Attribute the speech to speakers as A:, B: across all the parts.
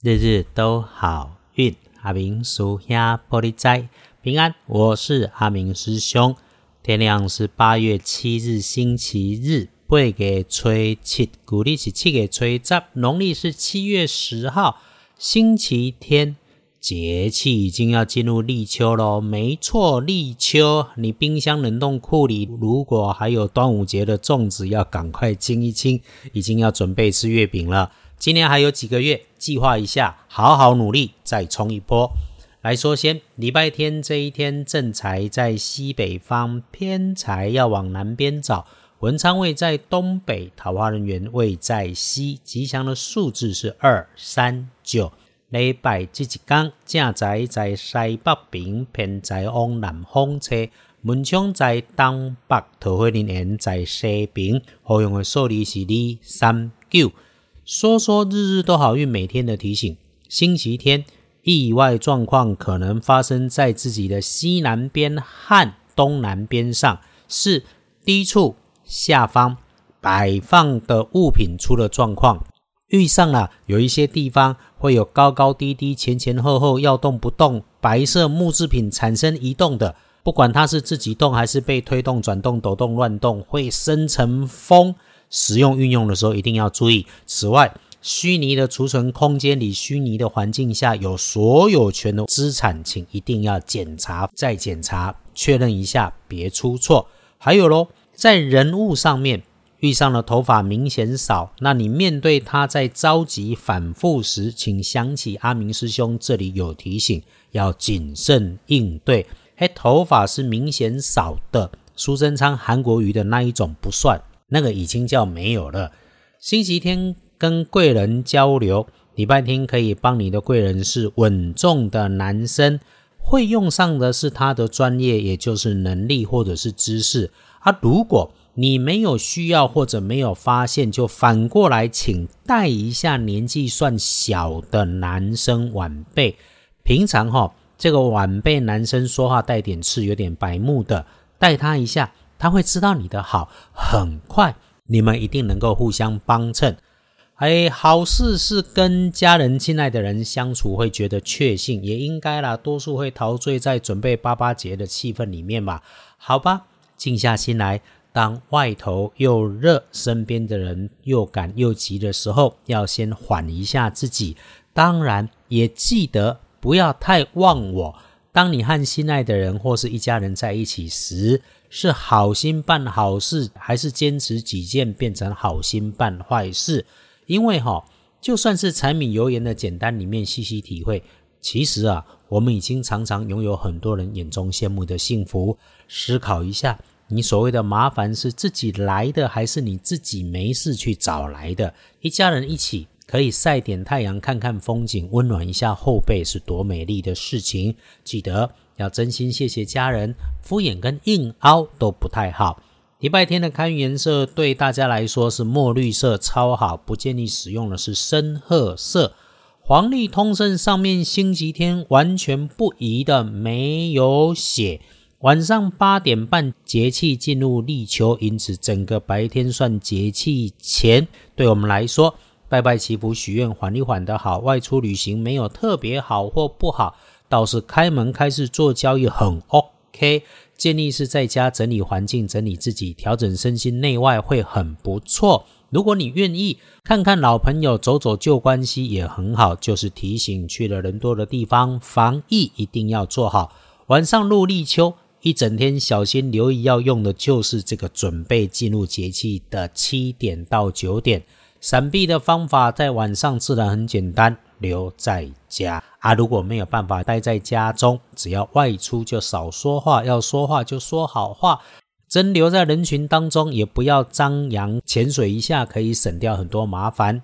A: 日日都好运，阿明属下玻璃斋平安。我是阿明师兄。天亮是八月七日，星期日，八月吹七，古历是七月吹十，农历是七月十号，星期天。节气已经要进入立秋喽，没错，立秋。你冰箱冷冻库里如果还有端午节的粽子，要赶快清一清，已经要准备吃月饼了。今年还有几个月，计划一下，好好努力，再冲一波。来说先，礼拜天这一天，正财在西北方，偏财要往南边找。文昌位在东北，桃花人员位在西。吉祥的数字是二、三、九。礼拜这一天，正财在西北边，偏财往南方车。门窗在东北，桃花人员在西边。好用的数字是二、三、九。说说日日都好运，每天的提醒。星期天意外状况可能发生在自己的西南边和东南边上，是低处下方摆放的物品出了状况。遇上了有一些地方会有高高低低、前前后后要动不动，白色木制品产生移动的，不管它是自己动还是被推动、转动、抖动、乱动，会生成风。使用运用的时候一定要注意。此外，虚拟的储存空间里，虚拟的环境下有所有权的资产，请一定要检查再检查，确认一下，别出错。还有喽，在人物上面遇上了头发明显少，那你面对他在着急反复时，请想起阿明师兄这里有提醒，要谨慎应对。嘿，头发是明显少的，苏贞昌、韩国瑜的那一种不算。那个已经叫没有了。星期天跟贵人交流，礼拜天可以帮你的贵人是稳重的男生，会用上的是他的专业，也就是能力或者是知识。啊，如果你没有需要或者没有发现，就反过来请带一下年纪算小的男生晚辈。平常哈，这个晚辈男生说话带点刺，有点白目的，带他一下。他会知道你的好，很快你们一定能够互相帮衬。哎，好事是跟家人、亲爱的人相处会觉得确信，也应该啦。多数会陶醉在准备八八节的气氛里面吧？好吧，静下心来。当外头又热，身边的人又赶又急的时候，要先缓一下自己。当然，也记得不要太忘我。当你和心爱的人或是一家人在一起时，是好心办好事，还是坚持己见变成好心办坏事？因为哈，就算是柴米油盐的简单里面细细体会，其实啊，我们已经常常拥有很多人眼中羡慕的幸福。思考一下，你所谓的麻烦是自己来的，还是你自己没事去找来的？一家人一起可以晒点太阳，看看风景，温暖一下后背，是多美丽的事情。记得。要真心谢谢家人，敷衍跟硬凹都不太好。礼拜天的看颜色对大家来说是墨绿色，超好，不建议使用的是深褐色。黄历通胜上面星期天完全不宜的没有写。晚上八点半节气进入立秋，因此整个白天算节气前，对我们来说拜拜祈福许愿缓一缓的好。外出旅行没有特别好或不好。倒是开门开始做交易很 OK，建议是在家整理环境、整理自己、调整身心内外会很不错。如果你愿意看看老朋友、走走旧关系也很好。就是提醒去了人多的地方，防疫一定要做好。晚上入立秋，一整天小心留意，要用的就是这个准备进入节气的七点到九点。闪避的方法在晚上自然很简单，留在家啊！如果没有办法待在家中，只要外出就少说话，要说话就说好话。真留在人群当中，也不要张扬，潜水一下可以省掉很多麻烦。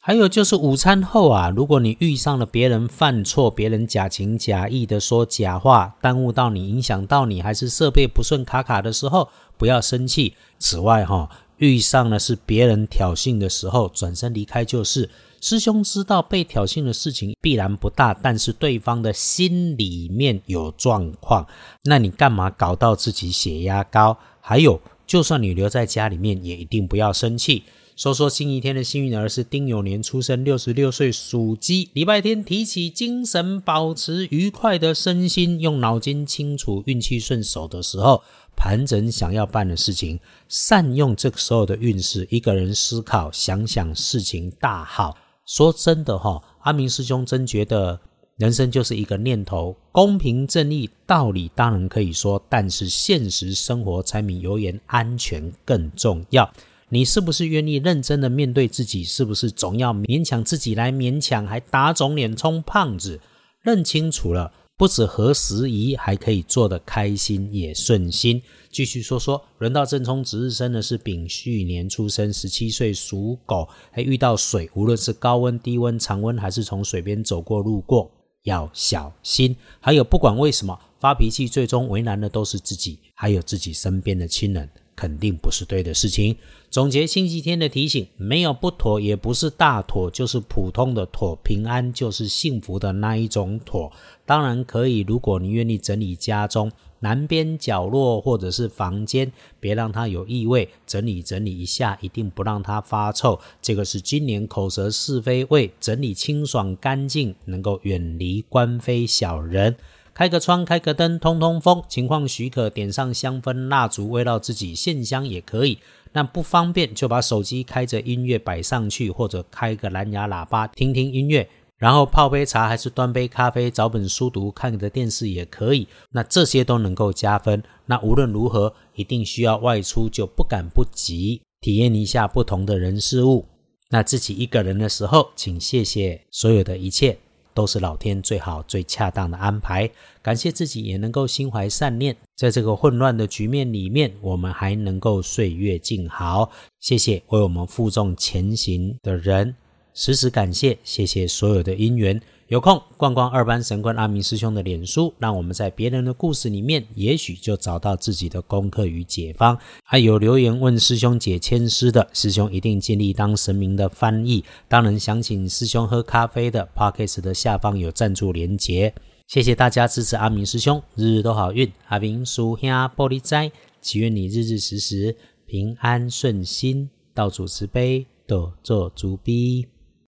A: 还有就是午餐后啊，如果你遇上了别人犯错，别人假情假意的说假话，耽误到你，影响到你，还是设备不顺卡卡的时候，不要生气。此外哈。遇上了是别人挑衅的时候，转身离开就是。师兄知道被挑衅的事情必然不大，但是对方的心里面有状况，那你干嘛搞到自己血压高？还有，就算你留在家里面，也一定不要生气。说说星期天的幸运儿是丁酉年出生，六十六岁属鸡。礼拜天提起精神，保持愉快的身心，用脑筋清楚，运气顺手的时候，盘整想要办的事情，善用这个时候的运势，一个人思考想想事情大好。说真的哈，阿明师兄真觉得。人生就是一个念头，公平正义道理当然可以说，但是现实生活柴米油盐安全更重要。你是不是愿意认真的面对自己？是不是总要勉强自己来勉强，还打肿脸充胖子？认清楚了，不止合时宜，还可以做得开心也顺心。继续说说，轮到正冲值日生的是丙戌年出生，十七岁属狗，还遇到水，无论是高温、低温、常温，还是从水边走过路过。要小心，还有不管为什么发脾气，最终为难的都是自己，还有自己身边的亲人，肯定不是对的事情。总结星期天的提醒，没有不妥，也不是大妥，就是普通的妥。平安就是幸福的那一种妥。当然可以，如果你愿意整理家中。南边角落或者是房间，别让它有异味，整理整理一下，一定不让它发臭。这个是今年口舌是非味，整理清爽干净，能够远离官非小人。开个窗，开个灯，通通风。情况许可，点上香氛蜡烛，围绕自己线香也可以。那不方便，就把手机开着音乐摆上去，或者开个蓝牙喇叭听听音乐。然后泡杯茶，还是端杯咖啡，找本书读，看个电视也可以。那这些都能够加分。那无论如何，一定需要外出，就不敢不急，体验一下不同的人事物。那自己一个人的时候，请谢谢所有的一切，都是老天最好、最恰当的安排。感谢自己也能够心怀善念，在这个混乱的局面里面，我们还能够岁月静好。谢谢为我们负重前行的人。时时感谢，谢谢所有的因缘。有空逛逛二班神官阿明师兄的脸书，让我们在别人的故事里面，也许就找到自己的功课与解方。还有留言问师兄解签诗的，师兄一定尽力当神明的翻译。当然想请师兄喝咖啡的 p o c k s t 的下方有赞助连结。谢谢大家支持阿明师兄，日日都好运。阿明叔兄玻璃斋，祈愿你日日时时平安顺心，道主慈悲，多做主逼。